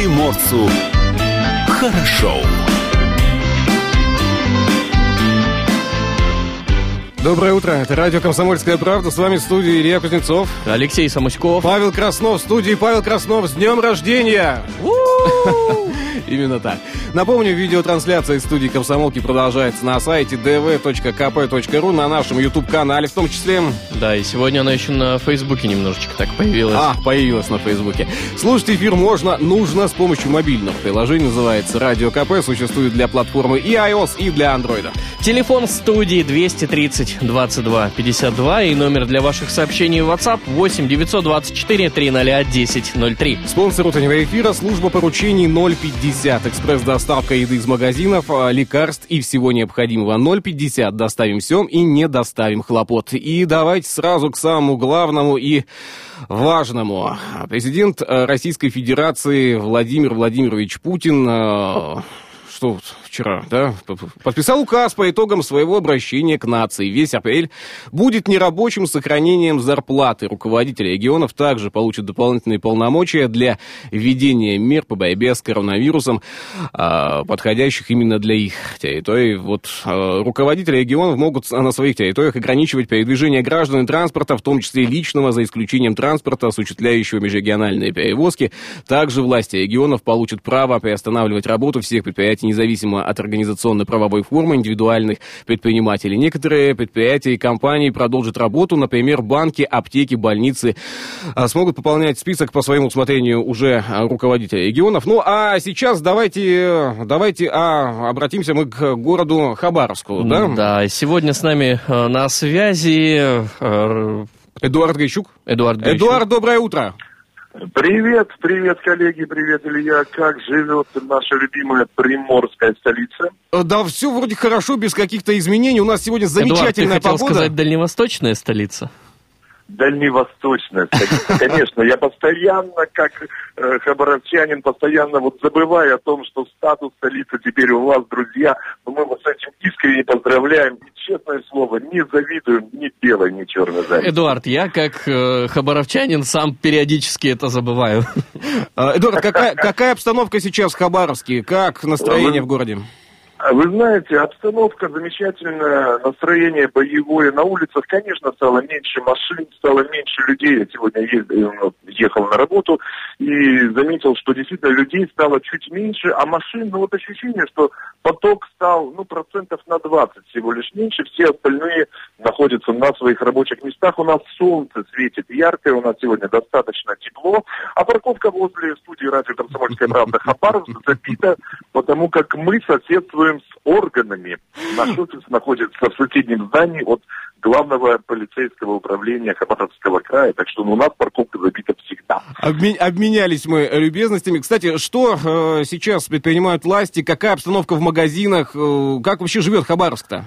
приморцу хорошо. Доброе утро, это радио «Комсомольская правда», с вами в студии Илья Кузнецов. Алексей Самуськов. Павел Краснов, в студии Павел Краснов, с днем рождения! Именно так. Напомню, видеотрансляция из студии «Комсомолки» продолжается на сайте dv.kp.ru, на нашем YouTube-канале в том числе. Да, и сегодня она еще на Фейсбуке немножечко так появилась. А, появилась на Фейсбуке. Слушать эфир можно, нужно с помощью мобильного приложения, называется «Радио КП», существует для платформы и iOS, и для Android. Телефон студии 230 22 52 и номер для ваших сообщений в WhatsApp 8 924 300 1003. Спонсор утреннего эфира – служба поручений 050. Экспресс-доставка еды из магазинов, а, лекарств и всего необходимого. 050. Доставим все и не доставим хлопот. И давайте сразу к самому главному и важному. Президент э, Российской Федерации Владимир Владимирович Путин э, что вчера, да, подписал указ по итогам своего обращения к нации. Весь апрель будет нерабочим с сохранением зарплаты. Руководители регионов также получат дополнительные полномочия для введения мер по борьбе с коронавирусом, а, подходящих именно для их территорий. Вот а, руководители регионов могут на своих территориях ограничивать передвижение граждан и транспорта, в том числе личного, за исключением транспорта, осуществляющего межрегиональные перевозки. Также власти регионов получат право приостанавливать работу всех предприятий независимо от организационно-правовой формы индивидуальных предпринимателей. Некоторые предприятия и компании продолжат работу, например, банки, аптеки, больницы а, смогут пополнять список по своему усмотрению уже а, руководителей регионов. Ну, а сейчас давайте, давайте а, обратимся мы к городу Хабаровску, да? Да, сегодня с нами э, на связи... Э, Эдуард Гайчук. Эдуард Гайчук. Эдуард, доброе утро. Привет, привет, коллеги, привет, Илья. Как живет наша любимая приморская столица? Э, да, все вроде хорошо, без каких-то изменений. У нас сегодня замечательная Эдуард, ты хотел погода. сказать дальневосточная столица? Дальневосточная. Конечно, я постоянно, как э, хабаровчанин, постоянно вот забываю о том, что статус столицы теперь у вас, друзья. Но мы вас с этим искренне поздравляем. И, честное слово, не завидуем ни белой, ни черной зависти. Эдуард, я как э, хабаровчанин сам периодически это забываю. А, Эдуард, какая, какая обстановка сейчас в Хабаровске? Как настроение в городе? А вы знаете, обстановка замечательная, настроение боевое. На улицах, конечно, стало меньше машин, стало меньше людей. Я сегодня ездил, ну, ехал на работу и заметил, что действительно людей стало чуть меньше, а машин, ну вот ощущение, что поток стал, ну, процентов на 20 всего лишь меньше. Все остальные находятся на своих рабочих местах. У нас солнце светит яркое, у нас сегодня достаточно тепло. А парковка возле студии радио «Комсомольская правда» Хабаровск забита, потому как мы соседствуем с органами. Наш офис находится в соседнем здании от главного полицейского управления Хабаровского края, так что ну, у нас парковка забита всегда. Обмен, обменялись мы любезностями. Кстати, что э, сейчас предпринимают власти, какая обстановка в магазинах, э, как вообще живет Хабаровск-то?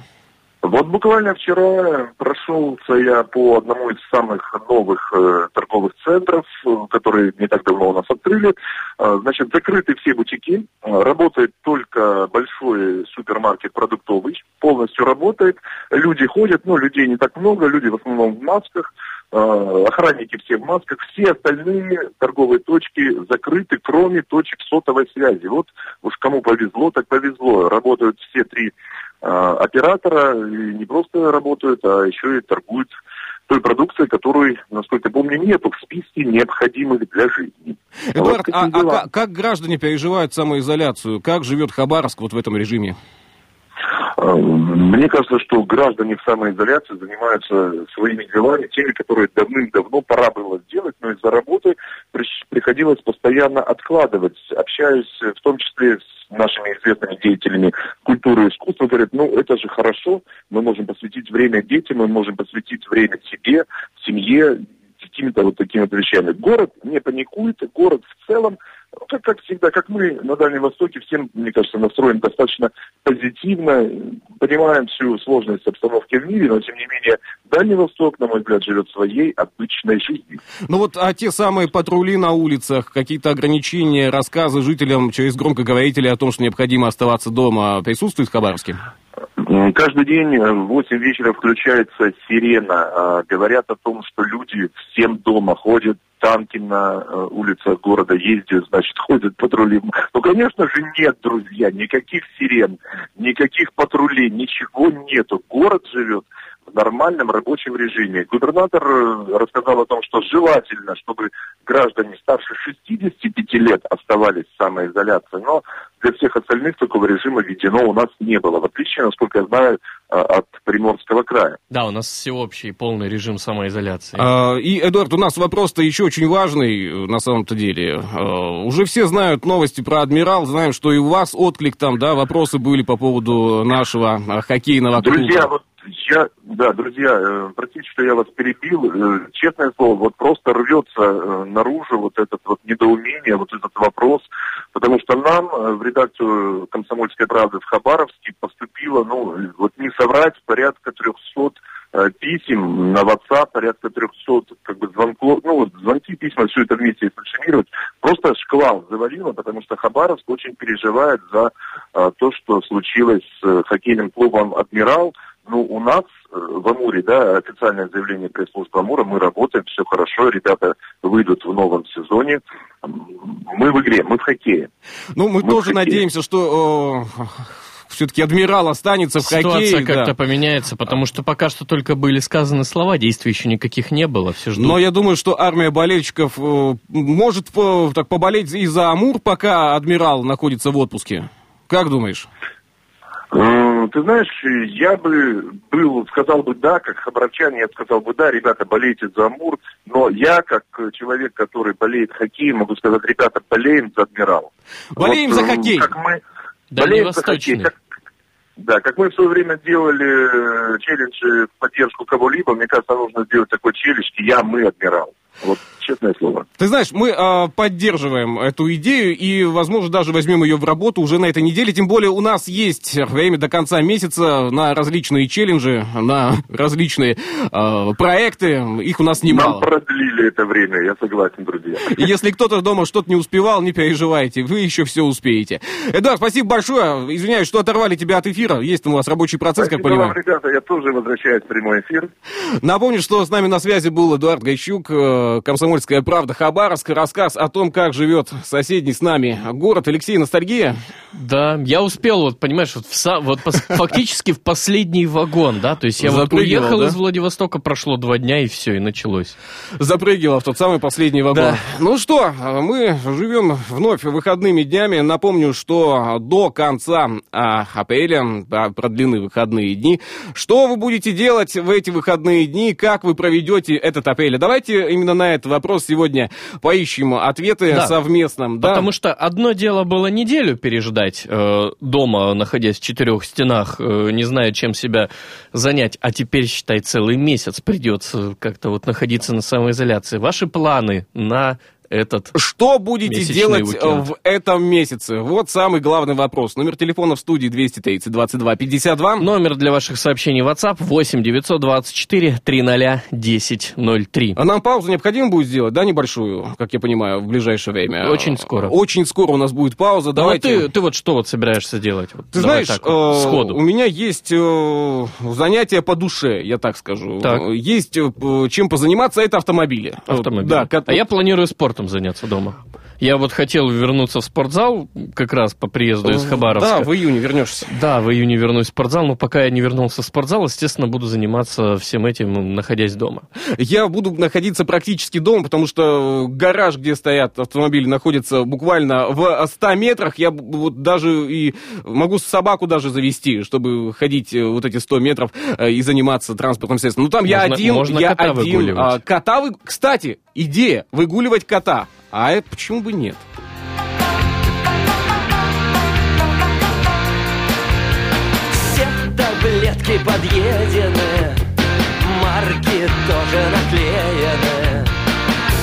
Вот буквально вчера прошелся я по одному из самых новых э, торговых центров, которые не так давно у нас открыли. Э, значит, закрыты все бутики, э, работает только большой супермаркет продуктовый, полностью работает. Люди ходят, но людей не так много, люди в основном в масках, охранники все в масках, все остальные торговые точки закрыты, кроме точек сотовой связи. Вот уж кому повезло, так повезло. Работают все три а, оператора и не просто работают, а еще и торгуют той продукцией, которой, насколько я помню, нету в списке необходимых для жизни. Эдуард, вот а, а как, как граждане переживают самоизоляцию? Как живет Хабаровск вот в этом режиме? А, мне кажется, что граждане в самоизоляции занимаются своими делами, теми, которые давным-давно пора было сделать, но из-за работы приходилось постоянно откладывать. Общаюсь в том числе с нашими известными деятелями культуры и искусства, говорят, ну, это же хорошо, мы можем посвятить время детям, мы можем посвятить время себе, семье, какими-то вот такими вот вещами. Город не паникует, город в целом как, как всегда, как мы на Дальнем Востоке, всем, мне кажется, настроен достаточно позитивно, понимаем всю сложность обстановки в мире, но, тем не менее, Дальний Восток, на мой взгляд, живет своей обычной жизнью. Ну вот, а те самые патрули на улицах, какие-то ограничения, рассказы жителям через громкоговорители о том, что необходимо оставаться дома, присутствуют в Хабаровске? Каждый день в 8 вечера включается сирена. А, говорят о том, что люди всем дома ходят, танки на э, улицах города ездят, значит, ходят патрули. Ну, конечно же, нет, друзья, никаких сирен, никаких патрулей, ничего нету. Город живет нормальном рабочем режиме. Губернатор э, рассказал о том, что желательно, чтобы граждане старше 65 лет оставались в самоизоляции, но для всех остальных такого режима введено у нас не было, в отличие, насколько я знаю, э, от Приморского края. Да, у нас всеобщий полный режим самоизоляции. А, и, Эдуард, у нас вопрос-то еще очень важный на самом-то деле. А, уже все знают новости про Адмирал, знаем, что и у вас отклик там, да, вопросы были по поводу нашего хоккейного клуба. Друзья, вот я, да, друзья, э, простите, что я вас перебил. Э, честное слово, вот просто рвется э, наружу вот этот вот недоумение, вот этот вопрос, потому что нам в редакцию «Комсомольской правды» в Хабаровске поступило, ну, вот не соврать, порядка 300 писем на WhatsApp, порядка 300 как бы звонков, ну вот звонки, письма, все это вместе фальшивировать, просто шквал завалило, потому что Хабаровск очень переживает за а, то, что случилось с хоккейным клубом «Адмирал», ну, у нас э, в Амуре, да, официальное заявление пресс-службы Амура, мы работаем, все хорошо, ребята выйдут в новом сезоне. Мы в игре, мы в хоккее. Ну, мы, мы тоже надеемся, что все-таки адмирал останется в Ситуация хоккее. Ситуация как-то да. поменяется, потому что пока что только были сказаны слова, действий еще никаких не было, все ждут. Но я думаю, что армия болельщиков э, может так поболеть и за Амур, пока адмирал находится в отпуске. Как думаешь? Э, ты знаешь, я бы был, сказал бы да, как хабаровчан, я бы сказал бы да, ребята, болейте за Амур, но я, как человек, который болеет хоккеем, могу сказать, ребята, болеем за Адмирал. Болеем вот, за э, хоккей. Как мы, болеем за хоккей. Как, да, как мы в свое время делали э, челлендж в поддержку кого-либо, мне кажется, нужно сделать такой челлендж «Я, мы, Адмирал». Вот честное слово. Ты знаешь, мы э, поддерживаем эту идею и, возможно, даже возьмем ее в работу уже на этой неделе. Тем более у нас есть время до конца месяца на различные челленджи, на различные э, проекты. Их у нас немало. Нам продлили это время, я согласен, друзья. И если кто-то дома что-то не успевал, не переживайте, вы еще все успеете. Эдуард, спасибо большое. Извиняюсь, что оторвали тебя от эфира. Есть у вас рабочий процесс, спасибо как понимаю. Вам, ребята, я тоже возвращаюсь в прямой эфир. Напомню, что с нами на связи был Эдуард Гайчук, э, «Комсомольская правда» Хабаровск. Рассказ о том, как живет соседний с нами город. Алексей, ностальгия? Да, я успел, вот, понимаешь, вот, в, вот фактически в последний вагон, да, то есть я вот уехал из Владивостока, прошло два дня и все, и началось. Запрыгивал в тот самый последний вагон. Ну что, мы живем вновь выходными днями. Напомню, что до конца а, апреля продлены выходные дни. Что вы будете делать в эти выходные дни? Как вы проведете этот апрель? Давайте именно на этот вопрос сегодня поищем ответы да. совместно. Да. Потому что одно дело было неделю переждать э, дома, находясь в четырех стенах, э, не зная, чем себя занять, а теперь, считай, целый месяц придется как-то вот находиться на самоизоляции. Ваши планы на этот Что будете делать уикенд. в этом месяце? Вот самый главный вопрос. Номер телефона в студии 230 22 52. Номер для ваших сообщений WhatsApp 8 924 300 1003. А нам паузу необходимо будет сделать, да, небольшую, как я понимаю, в ближайшее время? Очень скоро. Очень скоро у нас будет пауза. Ну, Давайте... ты, ты вот что вот собираешься делать? Вот, ты знаешь, так, вот, э, сходу. у меня есть э, занятия по душе, я так скажу. Так. Есть э, чем позаниматься, это автомобили. Автомобили. Да, а я планирую спортом спортом заняться дома. Я вот хотел вернуться в спортзал как раз по приезду из Хабаровска. Да, в июне вернешься. Да, в июне вернусь в спортзал, но пока я не вернулся в спортзал, естественно, буду заниматься всем этим, находясь дома. Я буду находиться практически дома, потому что гараж, где стоят автомобили, находится буквально в 100 метрах. Я вот даже и могу собаку даже завести, чтобы ходить э, вот эти 100 метров э, и заниматься транспортным средством. Ну там можно, я один, можно я кота один. Выгуливать. А, кота, вы... кстати, идея выгуливать кота. А это почему бы нет? Все таблетки подъедены, марки тоже наклеены.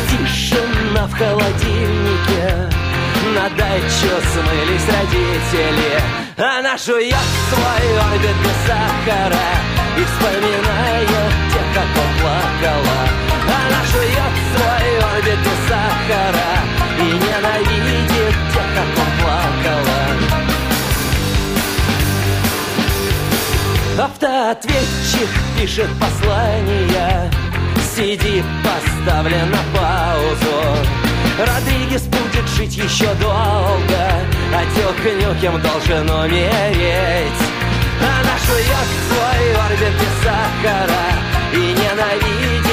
Тишина в холодильнике, на дачу смылись родители. Она жует свой орбит без сахара и вспоминает тех, как плакала. Она жует свой орбит без сахара И ненавидит тех, как он плакала. Автоответчик пишет послание CD поставлен на паузу. Родригес будет жить еще долго А Дюк Нюкем должен умереть. Она жует свой орбит без сахара И ненавидит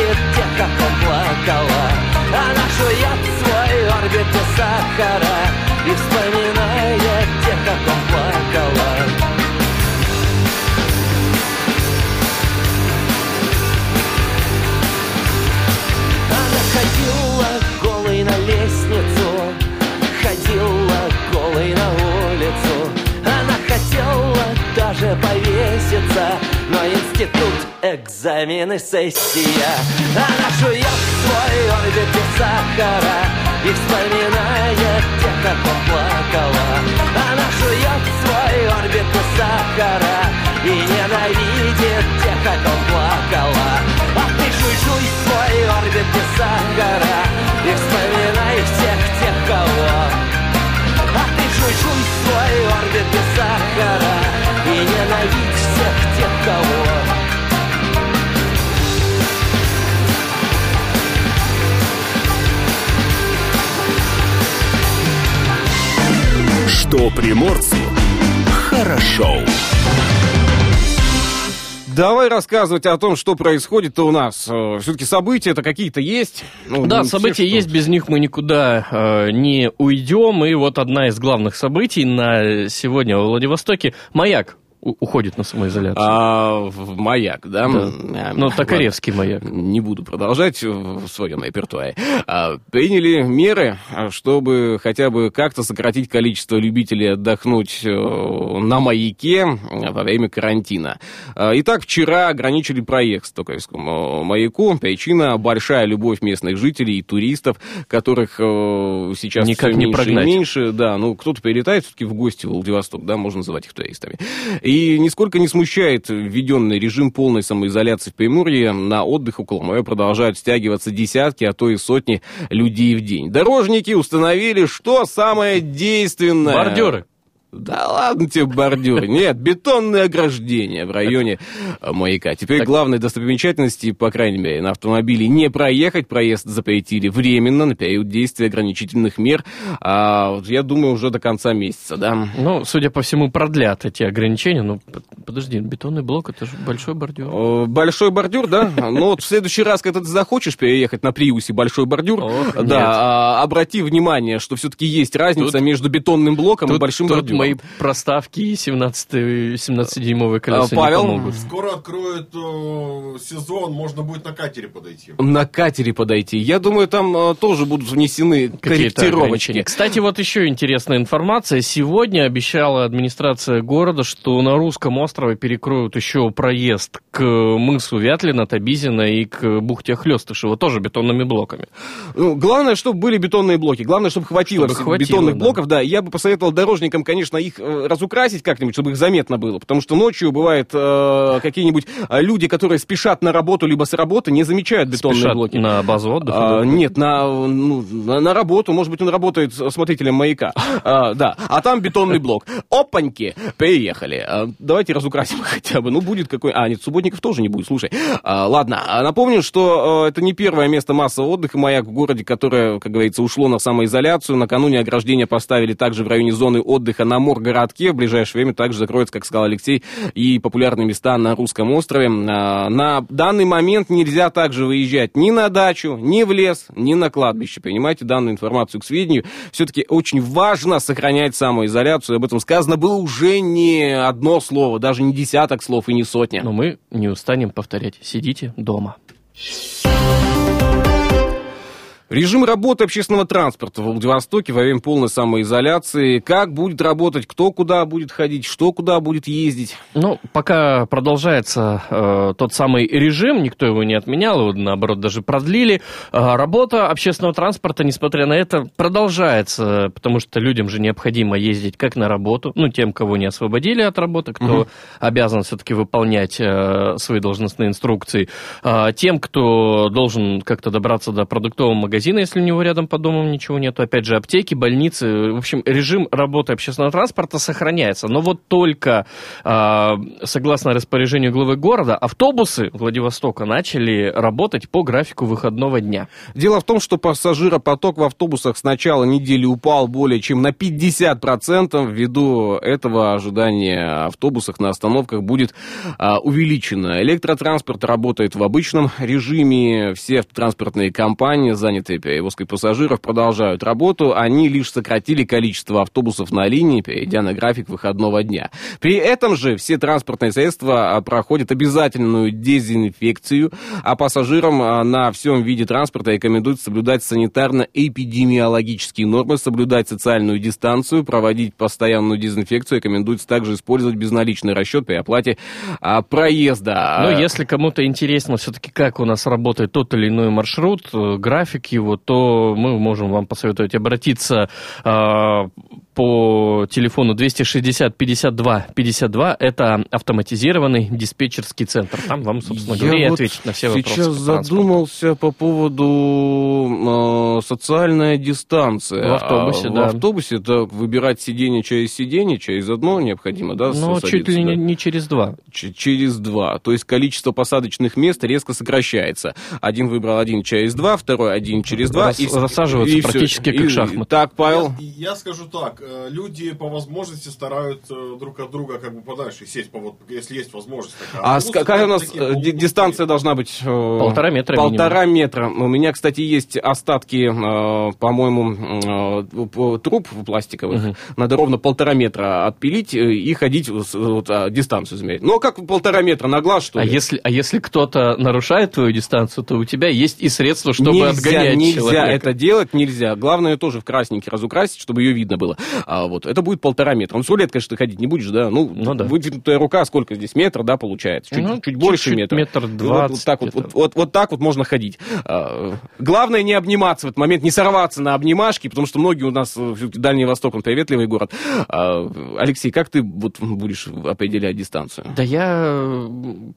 как он плакала Она жует свой орбит без сахара экзамены, сессия. Она жует свой орбит без сахара И вспоминает тех, как он плакала. Она жует свой орбит без сахара И ненавидит тех, как он плакала. А ты жуй-жуй свой орбит без сахара И вспоминай всех тех, кого. А ты жуй-жуй свой орбит без сахара И ненавидь всех тех, кого Что приморцу хорошо. Давай рассказывать о том, что происходит у нас. Все-таки события-то какие-то есть. Ну, Да, все, события что- есть, без них мы никуда э, не уйдем. И вот одна из главных событий на сегодня во Владивостоке. Маяк уходит на самоизоляцию. А, в маяк, да? Да. А, Ну. Токаревский маяк. Не буду продолжать в своем репертуаре. А, Приняли меры, а, чтобы хотя бы как-то сократить количество любителей отдохнуть э, на маяке э, во время карантина. А, Итак, вчера ограничили проезд Токаревскому маяку. Причина – большая любовь местных жителей и туристов, которых э, сейчас Никак всё не меньше и прогнать. меньше. Да, ну, кто-то прилетает все-таки в гости в Владивосток, да, можно называть их туристами. И нисколько не смущает введенный режим полной самоизоляции в Приморье. На отдых около моря продолжают стягиваться десятки, а то и сотни людей в день. Дорожники установили, что самое действенное... Бордюры. Да ладно тебе, бордюры. Нет, бетонные ограждения в районе э, маяка. Теперь Так. главной достопримечательности, по крайней мере, на автомобиле не проехать. Проезд запретили временно на период действия ограничительных мер. А, я думаю, уже до конца месяца, да. Ну, судя по всему, продлят эти ограничения. Ну, подожди, бетонный блок, это же большой бордюр. Большой бордюр, да? Ну вот в следующий раз, когда ты захочешь переехать на Приусе большой бордюр, да, а, обрати внимание, что все-таки есть разница между бетонным блоком и большим тут мои проставки и 17-дюймовые колеса А, Павел? не помогут. Скоро откроют э, сезон, можно будет на катере подойти. На катере подойти. Я думаю, там э, тоже будут внесены корректировочки. Кстати, вот еще интересная информация. Сегодня обещала администрация города, что на русском острове перекроют еще проезд к мысу Вятлина, Табизина и к бухте Хлестышева, тоже бетонными блоками. Ну, главное, чтобы были бетонные блоки. Главное, чтобы хватило, Чтобы хватило, бетонных да. блоков. Да, я бы посоветовал дорожникам, конечно, их э, разукрасить как-нибудь, чтобы их заметно было. Потому что ночью бывает э, какие-нибудь э, люди, которые спешат на работу либо с работы, не замечают бетонные Спешат блоки. на базу отдыха. А, нет, на, ну, на, на работу. Может быть, он работает смотрителем маяка. А, да. А там бетонный блок. Опаньки, приехали. А, давайте разукрасим хотя бы. Ну, будет какой... А, нет, субботников тоже не будет, слушай. А, ладно, А напомню, что э, это не первое место массового отдыха маяк в городе, которое, как говорится, ушло на самоизоляцию. Накануне ограждения поставили также в районе зоны отдыха на Моргородке. В ближайшее время также закроются, как сказал Алексей, и популярные места на Русском острове. А, на данный момент нельзя также выезжать ни на дачу, ни в лес, ни на кладбище. Принимайте данную информацию к сведению. Все-таки очень важно сохранять самоизоляцию. Об этом сказано было уже не одно слово, даже не десяток слов и не сотня. Но мы не устанем повторять. Сидите дома. Режим работы общественного транспорта в Владивостоке во время полной самоизоляции. Как будет работать, кто куда будет ходить, что куда будет ездить. Ну, пока продолжается э, тот самый режим, никто его не отменял, его, наоборот, даже продлили. Э, работа общественного транспорта, несмотря на это, продолжается, потому что людям же необходимо ездить как на работу, ну, тем, кого не освободили от работы, кто обязан все-таки выполнять э, свои должностные инструкции, э, тем, кто должен как-то добраться до продуктового магазина, магазина, если у него рядом по дому ничего нету. Опять же, аптеки, больницы. В общем, режим работы общественного транспорта сохраняется. Но вот только, э, согласно распоряжению главы города, автобусы Владивостока начали работать по графику выходного дня. Дело в том, что пассажиропоток в автобусах с начала недели упал более чем на 50%. Ввиду этого ожидание автобусах на остановках будет а, увеличено. Электротранспорт работает в обычном режиме. Все транспортные компании, перевозкой пассажиров, продолжают работу. Они лишь сократили количество автобусов на линии, перейдя на график выходного дня. При этом же все транспортные средства а, проходят обязательную дезинфекцию, а пассажирам а, на всем виде транспорта рекомендуют соблюдать санитарно-эпидемиологические нормы, соблюдать социальную дистанцию, проводить постоянную дезинфекцию. Рекомендуется также использовать безналичный расчет при оплате а, проезда. Ну, если кому-то интересно все-таки, как у нас работает тот или иной маршрут, э, график его, то мы можем вам посоветовать обратиться э, по телефону 260 52 52. Это автоматизированный диспетчерский центр. Там вам, собственно говоря, и вот ответить на все вопросы. сейчас задумался по поводу э, социальная дистанция. В автобусе, а, да. В автобусе так, выбирать сиденье через сиденье, через одно необходимо, да? Но садиться, чуть ли да? не, не через два. Ч- через два. То есть количество посадочных мест резко сокращается. Один выбрал один через два, второй один через два. Рас- рассаживаются всё. практически как И- шахматы. Так, Павел. Я, я скажу так, э, люди по возможности стараются друг от друга как бы подальше сесть, по, вот, если есть возможность такая. А с- какая у нас такие э, дистанция должна быть? э, Полтора метра Полтора метра. У меня, кстати, есть остатки, э, по-моему, э, труб пластиковых. Надо ровно полтора метра отпилить э, и ходить, вот, а, дистанцию измерять. Ну, а как полтора метра на глаз, что А ли? если, а если кто-то нарушает твою дистанцию, то у тебя есть и средства, чтобы нельзя, отгонять нельзя человека. это делать, нельзя. Главное ее тоже в красненький разукрасить, чтобы ее видно было. А, вот, это будет полтора метра. Ну, сто лет, конечно, ты ходить не будешь, да? Ну, Ну да. вытянутая рука, сколько здесь? Метр, да, получается? Чуть, Ну, чуть больше чуть-чуть, метра. метр И вот- двадцать Вот, так вот, вот, вот, вот так вот можно ходить. А, главное не обниматься в этот момент, не сорваться на обнимашки, потому что многие у нас, э, Дальний Восток, он приветливый город. А, Алексей, как ты вот будешь определять дистанцию? Да я э,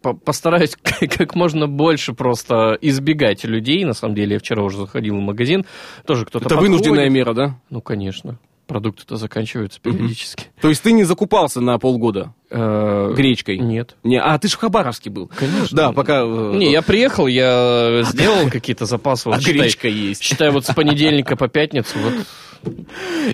по- постараюсь как можно больше просто избегать людей. На самом деле, я вчера уже заходил в магазин, тоже кто-то Это подходит. вынужденная мера, да? Ну, конечно. Продукты-то заканчиваются периодически. То есть ты не закупался на полгода Э, гречкой? Нет. Не, а ты же в Хабаровске был. Конечно. Да, пока... э, Не, я приехал, я сделал какие-то запасы. Вот А считай- гречка есть. Считай, вот с понедельника по пятницу, вот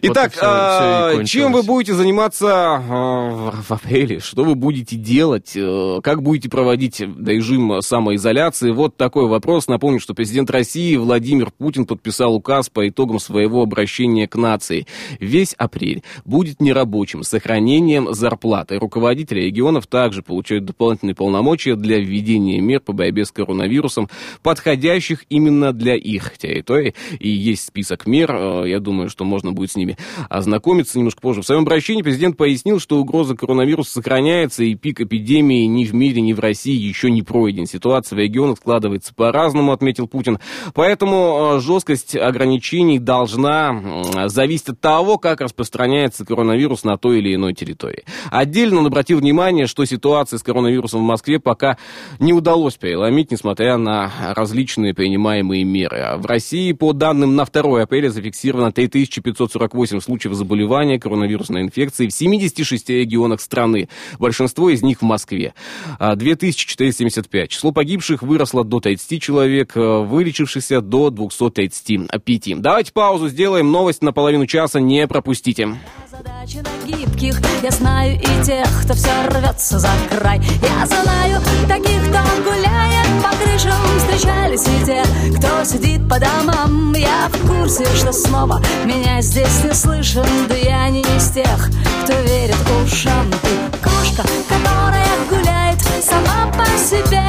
Итак, Вот а, чем вы будете заниматься а, в в апреле? Что вы будете делать? Э, Как будете проводить режим самоизоляции? Вот такой вопрос. Напомню, что президент России Владимир Путин подписал указ по итогам своего обращения к нации. Весь апрель будет нерабочим, с сохранением зарплаты. Руководители регионов также получают дополнительные полномочия для введения мер по борьбе с коронавирусом, подходящих именно для их территорий. И есть список мер, э, я думаю, что можно будет с ними ознакомиться немножко позже. В своем обращении президент пояснил, что угроза коронавируса сохраняется, и пик эпидемии ни в мире, ни в России еще не пройден. Ситуация в регионах складывается по-разному, отметил Путин. Поэтому э, жесткость ограничений должна зависеть от того, как распространяется коронавирус на той или иной территории. Отдельно он обратил внимание, что ситуация с коронавирусом в Москве пока не удалось переломить, несмотря на различные принимаемые меры. В России, по данным на 2 апреля, зафиксировано 3548 случаев заболевания коронавирусной инфекцией в 76 регионах страны. Большинство из них в Москве. А 2475. Число погибших выросло до 30 человек, э, вылечившихся до 235. Давайте паузу сделаем. Новость на половину часа не пропустите. Задачи на гибких Я знаю и тех, кто все рвется за край Я знаю таких, кто гуляет по крышам Встречались и те, кто сидит по домам Я в курсе, что снова меня здесь не слышен Да я не из тех, кто верит ушам. Ты кошка, которая гуляет сама по себе.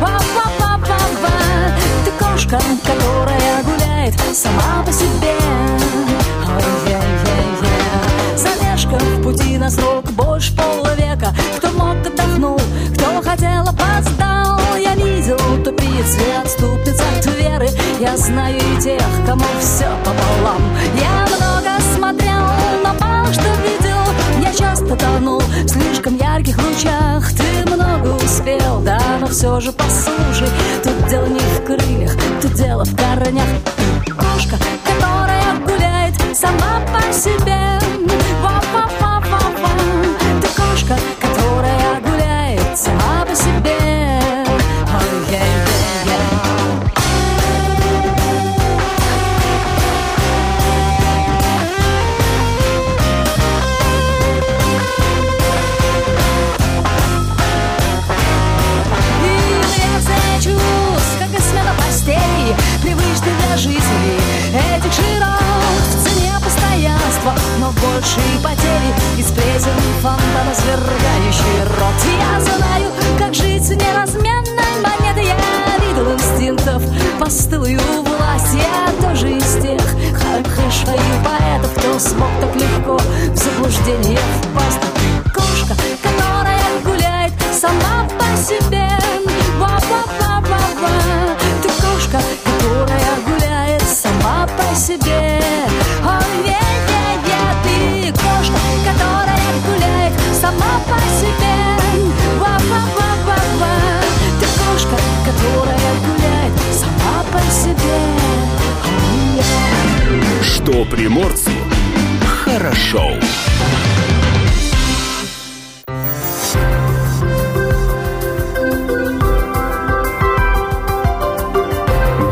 Па-па-па-па-па. Ты кошка, которая гуляет сама по себе знаю и тех, кому все пополам. Я много смотрел, но мало что видел. Я часто тонул в слишком ярких лучах. Ты много успел, да, но все же послушай Тут дело не в крыльях, тут дело в корнях. Кошка, которая гуляет сама по себе. Но большие потери из плесен фонтана свергающий рот. Я знаю, как жить неразменной монетой, я видел инстинктов постылую власть. Я тоже из тех хэша и поэтов, кто смог так легко в заблуждение впасть. Приморцу хорошо.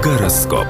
Гороскоп.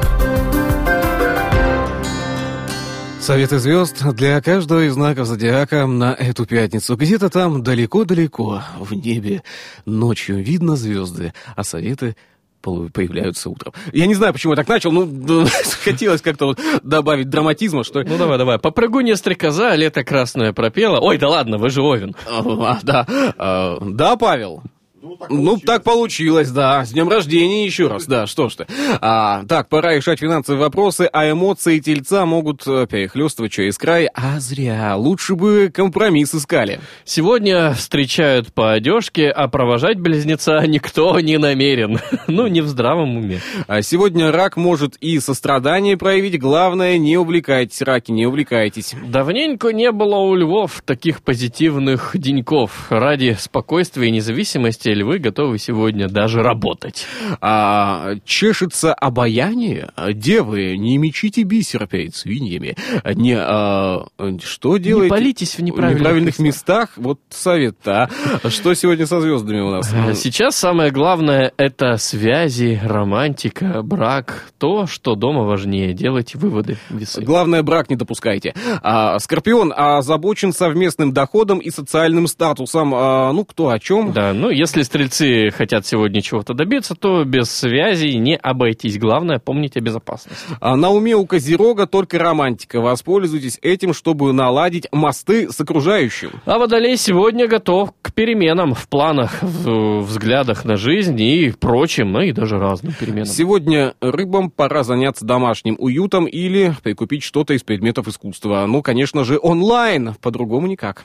Советы звезд для каждого из знаков зодиака на эту пятницу. Где-то там далеко-далеко в небе ночью видно звезды, а советы появляются утром. Я не знаю, почему я так начал, ну, хотелось как-то вот добавить драматизма, что... Ну давай, давай. Попрыгунья стрекоза, лето красное пропела. Ой, да ладно, вы же Овен. А, да, А, да, Павел. Ну, так Ну, получилось. так получилось, да. С днем рождения еще раз, да, что ж ты. А, так, пора решать финансовые вопросы, а эмоции тельца могут э, перехлестывать через край, а зря. Лучше бы компромисс искали. Сегодня встречают по одежке, а провожать близнеца никто не намерен. Ну, не в здравом уме. А сегодня рак может и сострадание проявить, главное, не увлекайтесь, раки, не увлекайтесь. Давненько не было у львов таких позитивных деньков. Ради спокойствия и независимости львы готовы сегодня даже работать. А, чешется обаяние? Девы, не мечите бисер перед свиньями. Не, а, что делаете? палитесь в неправильных местах. Вот совет, а? Что сегодня со звездами у нас? А Сейчас самое главное это связи, романтика, брак. То, что дома важнее. Делайте выводы, весы. Главное, брак не допускайте. А, Скорпион озабочен совместным доходом и социальным статусом. А, ну, кто о чем? Да, ну если стрельцы хотят сегодня чего-то добиться, то без связей не обойтись. Главное помнить о безопасности. А на уме у Козерога только романтика. Воспользуйтесь этим, чтобы наладить мосты с окружающим. А Водолей сегодня готов к переменам в планах, в взглядах на жизнь и прочим, ну и даже разным переменам. Сегодня рыбам пора заняться домашним уютом или прикупить что-то из предметов искусства. Ну, конечно же, онлайн. По-другому никак.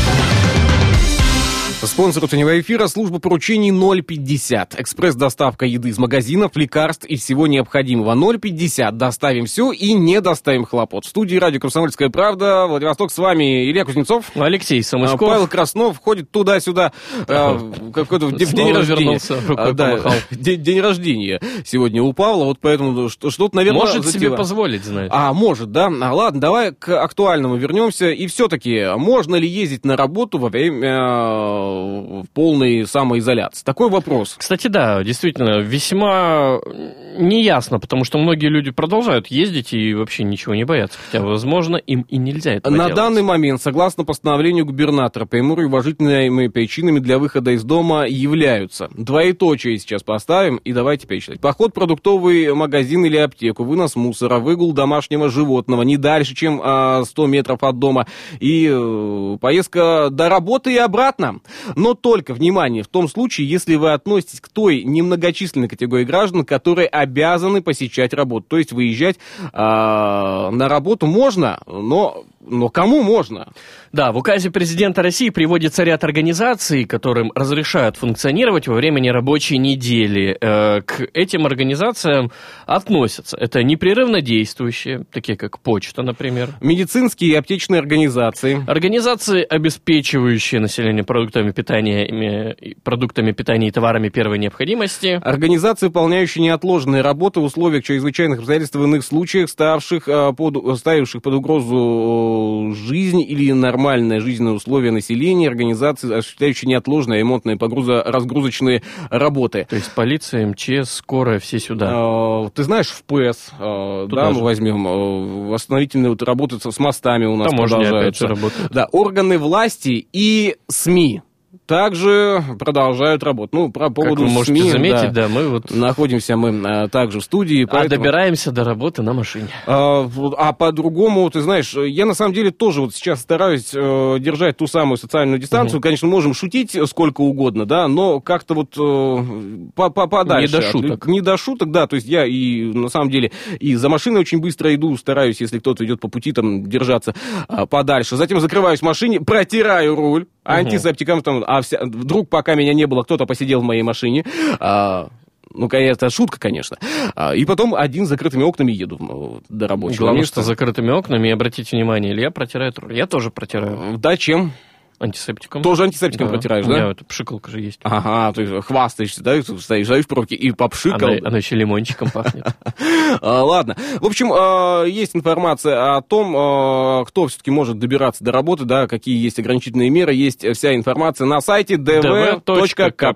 Спонсор утреннего эфира – служба поручений 050. Экспресс-доставка еды из магазинов, лекарств и всего необходимого. 050. Доставим все и не доставим хлопот. В студии радио «Комсомольская правда». Владивосток с вами Илья Кузнецов. Алексей А, Самуськов. Павел Краснов ходит туда-сюда, а, какой-то в день рождения. вернулся, рукой А, да, день, день рождения сегодня у Павла, вот поэтому что- что-то, наверное, Может себе затевает. позволить, знаешь. А, может, да? А, ладно, давай к актуальному вернемся. И все-таки, можно ли ездить на работу во время э, полной самоизоляции? Такой вопрос. Кстати, да, действительно, весьма неясно, потому что многие люди продолжают ездить и вообще ничего не боятся. Хотя, возможно, им и нельзя этого На делать. данный момент, согласно постановлению губернатора, прямыми уважительными причинами для выхода из дома являются. Двоеточие сейчас поставим и давайте перечислять. Поход в продуктовый магазин или аптеку, вынос мусора, выгул домашнего животного не дальше, чем а, 100 метров от дома и э, поездка до работы и обратно. Но только, внимание, в том случае, если вы относитесь к той немногочисленной категории граждан, которые обязаны посещать работу. То есть выезжать а, на работу можно, но но кому можно? Да, в указе президента России приводится ряд организаций, которым разрешают функционировать во время нерабочей недели. Э, К этим организациям относятся. Это непрерывно действующие, такие как почта, например. Медицинские и аптечные организации. Организации, обеспечивающие население продуктами питания, продуктами питания и товарами первой необходимости. Организации, выполняющие неотложные работы в условиях чрезвычайных обстоятельств в иных случаях, ставших э, под, ставивших под угрозу жизнь или нормальное жизненное условие населения, организации, осуществляющие неотложные ремонтные погрузо-разгрузочные работы. То есть полиция, МЧС, скорая, все сюда. Э, Ты знаешь, в ПС, э, Туда да, же. мы возьмем, э, восстановительные вот работы с мостами у нас Таможня продолжаются. Да, органы власти и СМИ также продолжают работать. Ну, про поводу Как вы можете СМИ, заметить, да, да, мы вот... находимся мы э, также в студии, А поэтому... добираемся до работы на машине. А, а по-другому, ты знаешь, я на самом деле тоже вот сейчас стараюсь э, держать ту самую социальную дистанцию. Конечно, можем шутить сколько угодно, да, но как-то вот э, по- по- подальше. Не до шуток. Не до шуток, да. То есть я и на самом деле и за машиной очень быстро иду, стараюсь, если кто-то идет по пути, там держаться а, подальше. Затем закрываюсь в машине, протираю руль антисептиком, там, а вся- вдруг пока меня не было, кто-то посидел в моей машине. а, ну, конечно, это шутка, конечно. А, И потом один с закрытыми окнами еду до рабочего Главное, места. что с закрытыми окнами. И обратите внимание, Илья протирает руль. Я тоже протираю Да, чем? Антисептиком. Тоже антисептиком Да. протираешь, У меня да? вот пшикалка же есть. Ага, ты хвастаешься, да, стоишь, стоишь в пробке и попшикал. Она, она еще лимончиком пахнет. А, ладно. В общем, а, есть информация о том, а, кто все-таки может добираться до работы, да, какие есть ограничительные меры. Есть вся информация на сайте dv.kp.ru.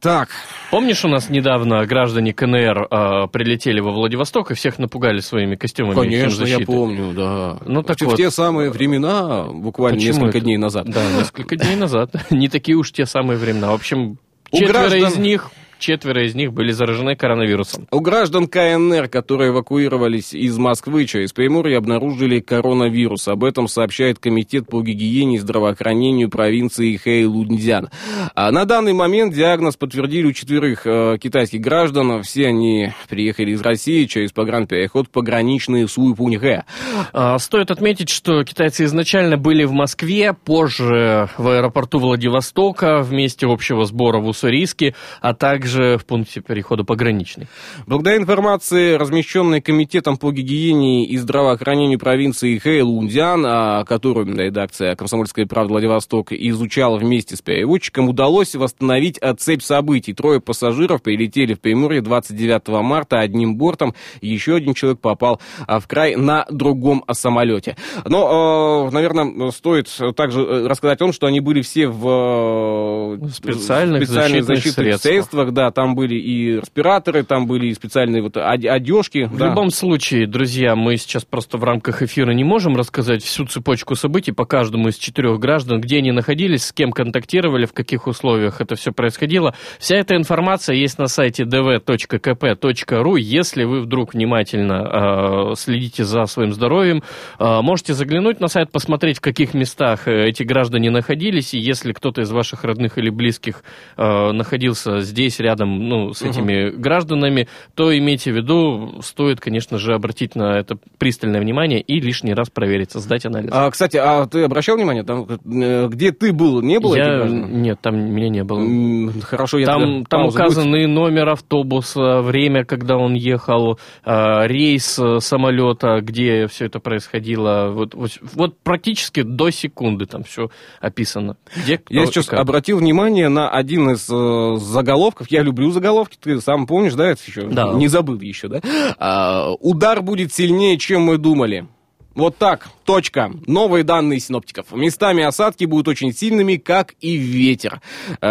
Так, Помнишь, у нас недавно граждане КНР а, прилетели во Владивосток и всех напугали своими костюмами конечно, я помню, да. Ну, так в вот. те самые времена, буквально Почему несколько это? дней назад. Да, несколько дней назад. Не такие уж те самые времена. В общем, четверо граждан- из них... Четверо из них были заражены коронавирусом. У граждан КНР, которые эвакуировались из Москвы через Приморье, обнаружили коронавирус. Об этом сообщает Комитет по гигиене и здравоохранению провинции Хэйлунцзян. А на данный момент диагноз подтвердили у четверых э, китайских граждан. Все они приехали из России через погранпереход пограничный Суйпуньхэ. А, Стоит отметить, что китайцы изначально были в Москве, позже в аэропорту Владивостока в месте общего сбора в Уссурийске, а также в пункте перехода пограничный. Благодаря информации, размещенной Комитетом по гигиене и здравоохранению провинции Хэйлунцзян, а, которую редакция «Комсомольской правды Владивосток» изучала вместе с переводчиком, удалось восстановить цепь событий. Трое пассажиров прилетели в Приморье 29 марта одним бортом, еще один человек попал а, в край на другом а, самолете. Но, наверное, стоит также э, рассказать о том, что они были все в э, Специальных специальных защитных защитных средствах. средствах, да, там были и респираторы, там были и специальные вот оде- одежки. В да. любом случае, друзья, мы сейчас просто в рамках эфира не можем рассказать всю цепочку событий по каждому из четырех граждан, где они находились, с кем контактировали, в каких условиях это все происходило. Вся эта информация есть на сайте dv.kp.ru. Если вы вдруг внимательно э, следите за своим здоровьем, э, можете заглянуть на сайт, посмотреть, в каких местах э, эти граждане находились, и если кто-то из ваших родных или близких э, находился здесь, рядом ну, с этими гражданами, то имейте в виду, стоит, конечно же, обратить на это пристальное внимание и лишний раз провериться, сдать анализ. А, кстати, а ты обращал внимание, там, э, где ты был, не было я... Нет, там меня не было. Хорошо, я Там, там паузу указан и номер автобуса, время, когда он ехал, э, рейс э, самолета, где все это происходило. Вот, вот, вот практически до секунды там все описано. Где, кто Я сейчас как. обратил внимание на один из э, заголовков. Я люблю заголовки, ты сам помнишь, да, это еще? Да. Не забыл еще, да? А, удар будет сильнее, чем мы думали. Вот так, точка. Новые данные синоптиков. Местами осадки будут очень сильными, как и ветер.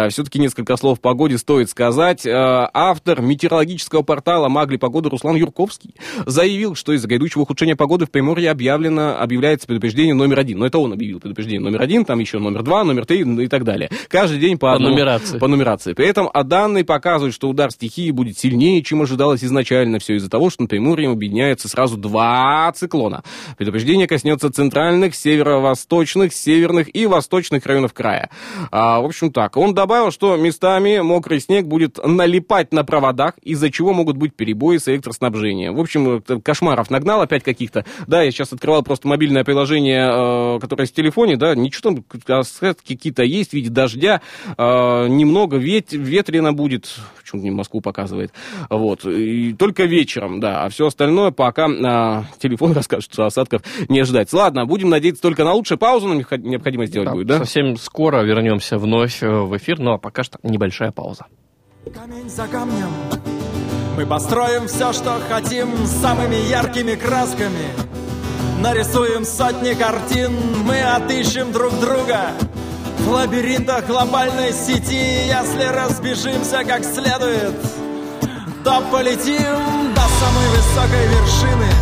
Все-таки несколько слов о погоде стоит сказать. Э, Автор метеорологического портала «Магли погода» Руслан Юрковский заявил, что из-за грядущего ухудшения погоды в Приморье объявлено, объявляется предупреждение номер один. Но это он объявил предупреждение номер один, там еще номер два, номер три и так далее. Каждый день по, По одному- нумерации. По нумерации. При этом а данные показывают, что удар стихии будет сильнее, чем ожидалось изначально. Все из-за того, что на Приморье объединяются сразу два циклона. Предупреждение коснется центральных, северо-восточных, северных и восточных районов края. А, в общем так, он добавил, что местами мокрый снег будет налипать на проводах, из-за чего могут быть перебои с электроснабжением. В общем, э, кошмаров нагнал опять каких-то. Да, я сейчас открывал просто мобильное приложение, э, которое в телефоне, да, ничего там, осадки какие-то есть в виде дождя, э, немного вет, ветрено будет, почему мне Москву показывает, вот, и только вечером, да, а все остальное пока э, телефон расскажет, что осадков не ждать. Ладно, будем надеяться только на лучшее. Паузу нам необход- необходимо сделать будет, да? Совсем скоро вернемся вновь э, в эфир, ну а пока что небольшая пауза. Камень за камнем Мы построим все, что хотим Самыми яркими красками Нарисуем сотни картин Мы отыщем друг друга В лабиринтах глобальной сети Если разбежимся как следует То полетим до самой высокой вершины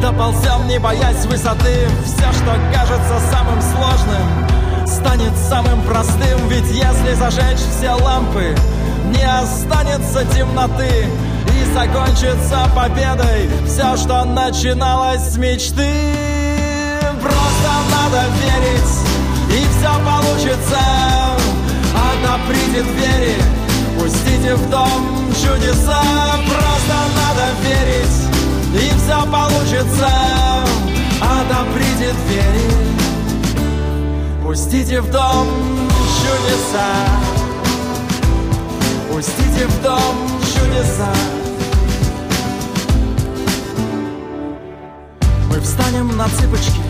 Доползем, не боясь высоты. Все, что кажется самым сложным Станет самым простым. Ведь если зажечь все лампы Не останется темноты. И закончится победой Все, что начиналось с мечты. Просто надо верить И все получится. Отоприте двери Пустите в дом чудеса. Просто надо верить И все получится Отоприте двери Пустите в дом чудеса. Пустите в дом чудеса. Мы встанем на цыпочки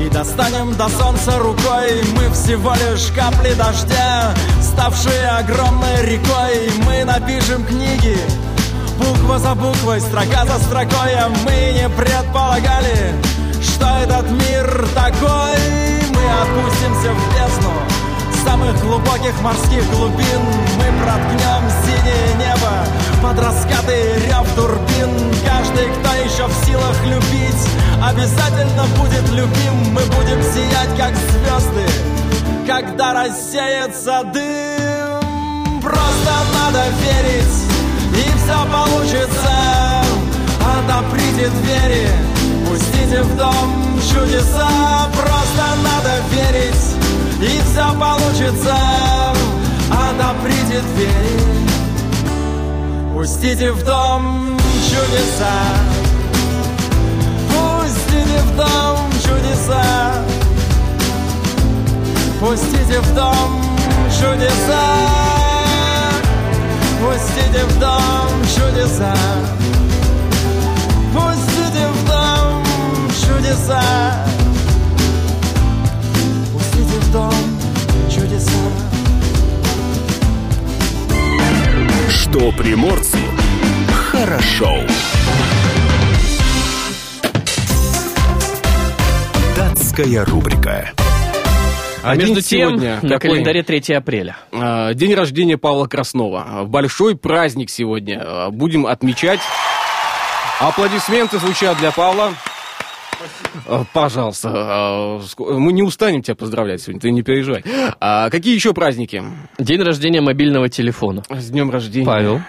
и достанем до солнца рукой. Мы всего лишь капли дождя Ставшие огромной рекой. Мы напишем книги Буква за буквой, строка за строкой А мы не предполагали Что этот мир такой. Мы опустимся в бездну Самых глубоких морских глубин. Мы проткнем синее небо Под раскаты рев турбин. Каждый, кто еще в силах любить Обязательно будет любим. Мы будем сиять, как звезды Когда рассеется дым. Просто надо верить И все получится. Отоприте двери Пустите в дом. Чудеса Просто надо верить. И все получится. Отоприте двери Пустите в дом. Чудеса. Пустите в дом. Чудеса. Пустите в дом. Чудеса Пустите в дом чудеса Пустите в дом чудеса Пустите в дом чудеса Что приморцу хорошо. Датская рубрика. А Один между тем, сегодня на какой? календаре 3 апреля. А, День рождения Павла Краснова. А, Большой праздник сегодня. А, Будем отмечать. Аплодисменты звучат для Павла. Пожалуйста, мы не устанем тебя поздравлять сегодня, ты не переживай. А какие еще праздники? День рождения мобильного телефона. С днем рождения. Павел,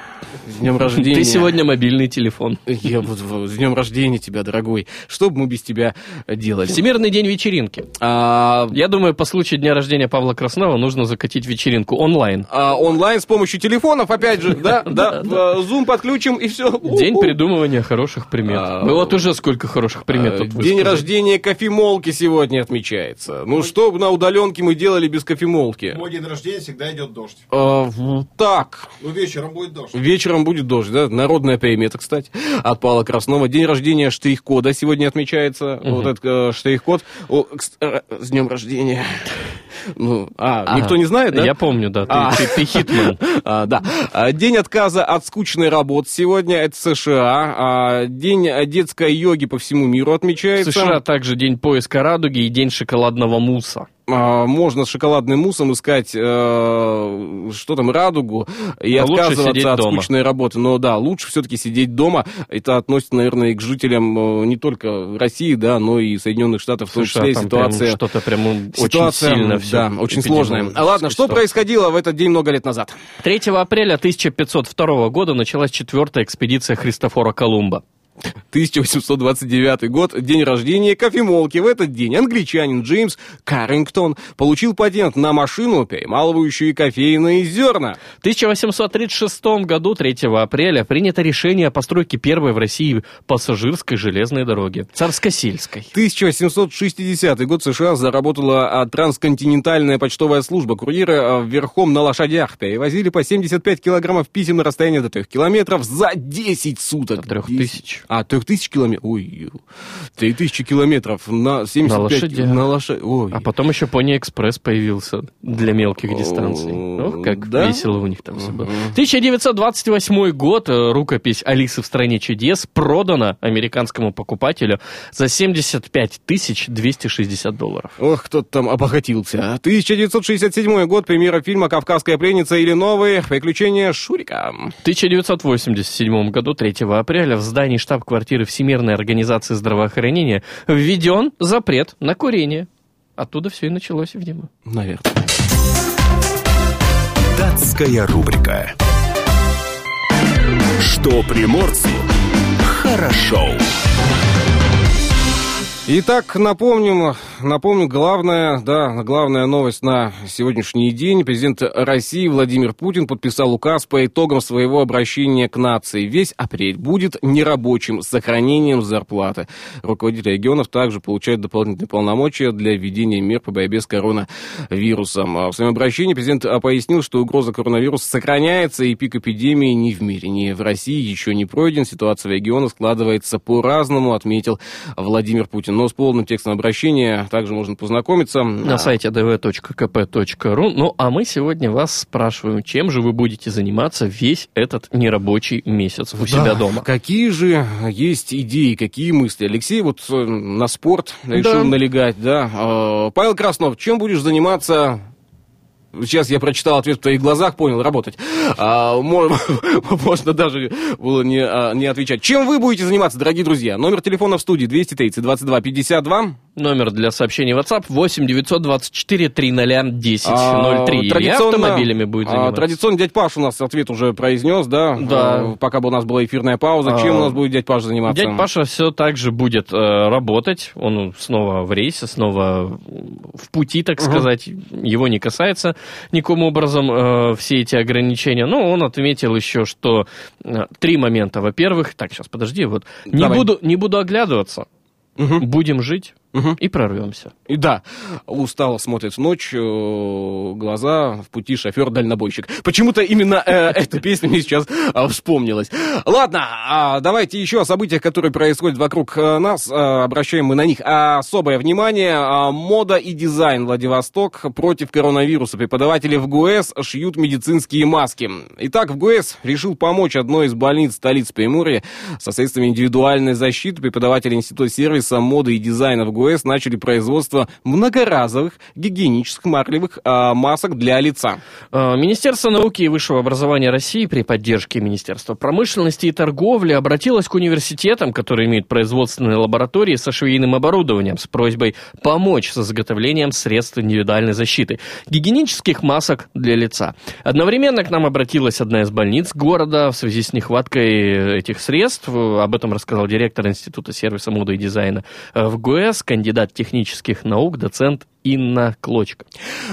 С днем рождения. ты сегодня мобильный телефон. Я вот в- с днем рождения тебя, дорогой. Что бы мы без тебя делали? Всемирный день вечеринки. А, Я думаю, по случаю дня рождения Павла Краснова нужно закатить вечеринку онлайн. а, онлайн с помощью телефонов, опять же, да, да, в, Zoom подключим и все. День придумывания хороших примет. А, Мы вот уже сколько хороших примет тут День рождения кофемолки сегодня отмечается. Ну, что бы на удаленке мы делали без кофемолки? Мой день рождения всегда идет дождь. В- так, Ну, вечером будет дождь. Вечером будет дождь, да? Народная примета, кстати, от Павла Краснова. День рождения штрих-кода сегодня отмечается. Вот этот э, штрих-код. О, э, с днем рождения. Ну, а, А, никто не знает, да? Я помню, да, ты, А. ты- ты Hitman. А, да. А, День отказа от скучной работы сегодня. Это США. А, День детской йоги по всему миру отмечается. США также день поиска радуги и день шоколадного муса. А, можно с шоколадным муссом искать, э, что там, радугу, и А лучше отказываться от дома. скучной работы. Но да, лучше все-таки сидеть дома. Это относится, наверное, и к жителям э, не только России, да, но и Соединенных Штатов, в том США числе там прям ситуация... что-то прям очень Ситуация, сильно все. да, очень сложная. А ладно, что происходило в этот день много лет назад? 3 апреля 1502 года началась четвертая экспедиция Христофора Колумба. 1829 год, день рождения кофемолки. В этот день англичанин Джеймс Каррингтон получил патент на машину, перемалывающую кофейные зерна. В 1836 году, 3 апреля, принято решение о постройке первой в России пассажирской железной дороги. Царско-сельской. 1860 год США заработала а, трансконтинентальная почтовая служба. Курьеры а, верхом на лошадях перевозили по 75 килограммов писем на расстояние до 3 километров за 10 суток. Трех тысяч. А, 3000 километров. Ой, 3000 километров на 75... На лошадях. На лошадь. Ой. А потом еще Пони Экспресс появился для мелких дистанций. Ох, как да? весело у них там все было. 1928 год. э, Рукопись «Алисы в стране чудес» продана американскому покупателю за 75 тысяч 260 долларов. Ох, кто-то там обогатился. 1967 год, премьера фильма «Кавказская пленница» или «Новые приключения Шурика». В 1987 году, 3 апреля, в здании штаб-квартиры Всемирной организации здравоохранения введен запрет на курение. Оттуда все и началось, видимо. Наверное. Датская рубрика. Что приморцу хорошо. Итак, напомним, напомню, главная, да, главная новость на сегодняшний день. Президент России Владимир Путин подписал указ по итогам своего обращения к нации. Весь апрель будет нерабочим с сохранением зарплаты. Руководители регионов также получают дополнительные полномочия для введения мер по борьбе с коронавирусом. А В своем обращении президент пояснил, что угроза коронавируса сохраняется, и пик эпидемии ни в мире, ни в России еще не пройден. Ситуация в регионах складывается по-разному, отметил Владимир Путин. Но с полным текстом обращения также можно познакомиться. На сайте dv.kp.ru. Ну, а мы сегодня вас спрашиваем, чем же вы будете заниматься весь этот нерабочий месяц у себя Да, дома? Какие же есть идеи, какие мысли? Алексей вот э, на спорт решил Да. налегать, да. Э, Павел Краснов, чем будешь заниматься Сейчас я прочитал ответ в твоих глазах, понял, работать. А, мо- можно даже было не, а, не отвечать. Чем вы будете заниматься, дорогие друзья? Номер телефона в студии 230 22 52. Номер для сообщений WhatsApp 8 924 300 10 А, 03. И традиционно- автомобилями будет а, заниматься. Традиционно дядь Паш у нас ответ уже произнес, да? Да. А, Пока бы у нас была эфирная пауза. Чем А, у нас будет дядь Паш заниматься? Дядь Паша все так же будет э, работать. Он снова в рейсе, снова в пути, так сказать. Его не касается никаким образом э, все эти ограничения. Но он отметил еще, что э, три момента. Во-первых, так, сейчас подожди, вот не буду, не буду оглядываться. Мгм. Будем жить Мгм. и прорвемся. И да, устало смотрит в ночь, э, глаза в пути шофер-дальнобойщик. Почему-то именно э, эта песня мне сейчас а, вспомнилась. Ладно, а, давайте еще о событиях, которые происходят вокруг э, нас. А, обращаем мы на них особое внимание. А, мода и дизайн Владивосток против коронавируса. Преподаватели в ГУЭС шьют медицинские маски. Итак, в ГУЭС решил помочь одной из больниц столицы Приморья со средствами индивидуальной защиты. Преподаватели Института сервиса, моды и дизайна в ГУЭС начали производство многоразовых гигиенических марлевых а, масок для лица. Э, Министерство науки и высшего образования России при поддержке Министерства промышленности и торговли обратилось к университетам, которые имеют производственные лаборатории со швейным оборудованием, с просьбой помочь с изготовлением средств индивидуальной защиты, гигиенических масок для лица. Одновременно к нам обратилась одна из больниц города в связи с нехваткой этих средств. Об этом рассказал директор Института сервиса моды и дизайна э, в ГУЭС, кандидат технических наук, доцент Инна Клочка.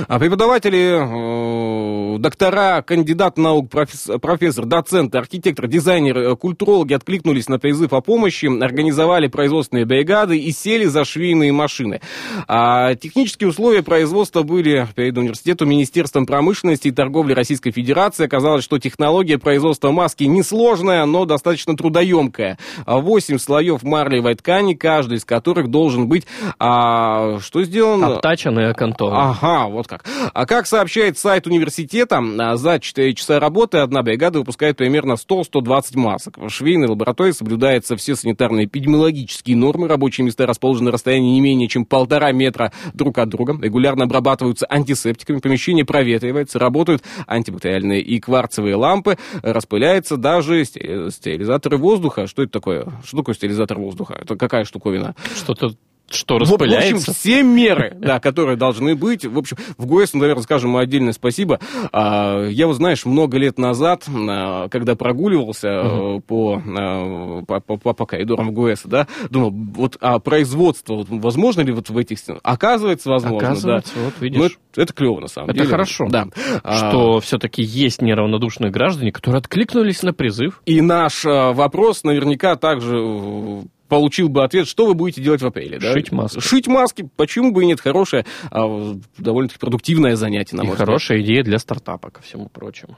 А преподаватели, э, доктора, кандидат наук, профес- профессор, доцент, архитектор, дизайнер, э, культурологи откликнулись на призыв о помощи, организовали производственные бригады и сели за швейные машины. А технические условия производства были перед университетом Министерством промышленности и торговли Российской Федерации. Оказалось, что технология производства маски несложная, но достаточно трудоемкая. Восемь слоев марлевой ткани, каждый из которых должен быть, а, что сделано? Обтачан и. Ага, вот как. А как сообщает сайт университета, а, за 4 часа работы одна бригада выпускает примерно 100-120 масок. В швейной лаборатории соблюдаются все санитарные эпидемиологические нормы. Рабочие места расположены на расстоянии не менее чем полтора метра друг от друга. Регулярно обрабатываются антисептиками. Помещение проветривается. Работают антибактериальные и кварцевые лампы. Распыляются даже сте- стерилизаторы воздуха. Что это такое? Что такое стерилизатор воздуха? Это какая штуковина? Что-то что, В общем, распыляется? все меры, да, которые должны быть. В общем, в ГОЭС, наверное, скажем ему отдельное спасибо. А, Я вот, знаешь, много лет назад, а, когда прогуливался э, по, а, по, по- по- коридорам ГОЭС, да, думал, вот а производство, вот, возможно ли вот в этих стенах? Оказывается, возможно, Оказывается, да. вот Ну, видишь. это, это клево, на самом Это деле. хорошо. Да. А, Что все-таки есть неравнодушные граждане, которые откликнулись на призыв. И наш а, вопрос наверняка также э, получил бы ответ, что вы будете делать в апреле. Да? Шить маски. Шить маски, почему бы и нет, хорошее, а, довольно-таки продуктивное занятие, на И хорошая идея для стартапа, ко всему прочему.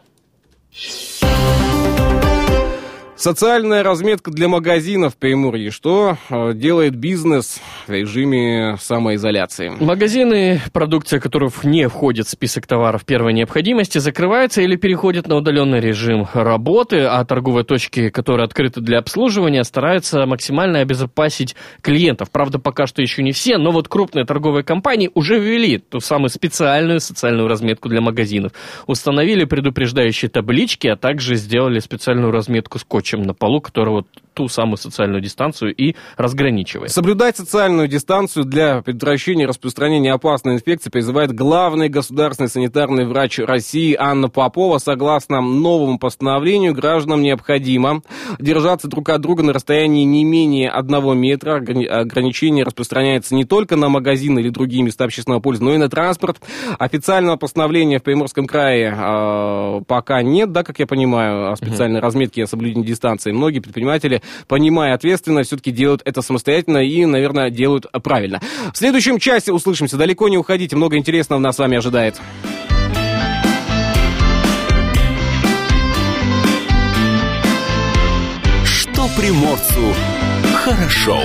Социальная разметка для магазинов в Приморье. Что э, делает бизнес в режиме самоизоляции? Магазины, продукция которых не входит в список товаров первой необходимости, закрываются или переходят на удаленный режим работы, а торговые точки, которые открыты для обслуживания, стараются максимально обезопасить клиентов. Правда, пока что еще не все, но вот крупные торговые компании уже ввели ту самую специальную социальную разметку для магазинов. Установили предупреждающие таблички, а также сделали специальную разметку скотчем на полу, которая вот ту самую социальную дистанцию и разграничивает. Соблюдать социальную дистанцию для предотвращения распространения опасной инфекции призывает главный государственный санитарный врач России Анна Попова. Согласно новому постановлению, гражданам необходимо держаться друг от друга на расстоянии не менее одного метра. Ограни- Ограничение распространяется не только на магазины или другие места общественного пользования, но и на транспорт. Официального постановления в Приморском крае э, пока нет, да, как я понимаю, о специальной разметке о соблюдении дистанции. Многие предприниматели, понимая ответственность, все-таки делают это самостоятельно и, наверное, делают правильно. В следующем часе услышимся. Далеко не уходите, много интересного нас с вами ожидает. Что приморцу хорошо.